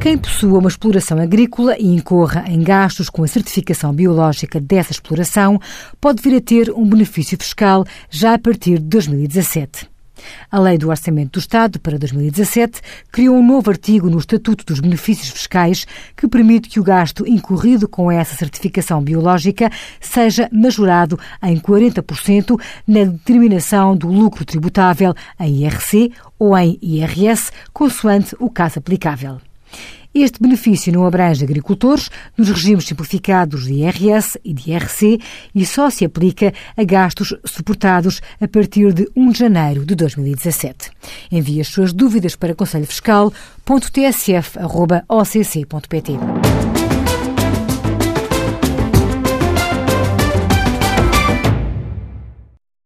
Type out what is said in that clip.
Quem possua uma exploração agrícola e incorra em gastos com a certificação biológica dessa exploração pode vir a ter um benefício fiscal já a partir de 2017. A Lei do Orçamento do Estado para 2017 criou um novo artigo no Estatuto dos Benefícios Fiscais que permite que o gasto incorrido com essa certificação biológica seja majorado em 40% na determinação do lucro tributável em IRC ou em IRS, consoante o caso aplicável. Este benefício não abrange agricultores nos regimes simplificados de IRS e de IRC e só se aplica a gastos suportados a partir de 1 de janeiro de 2017. Envie as suas dúvidas para conselhofiscal.tsf.occ.pt.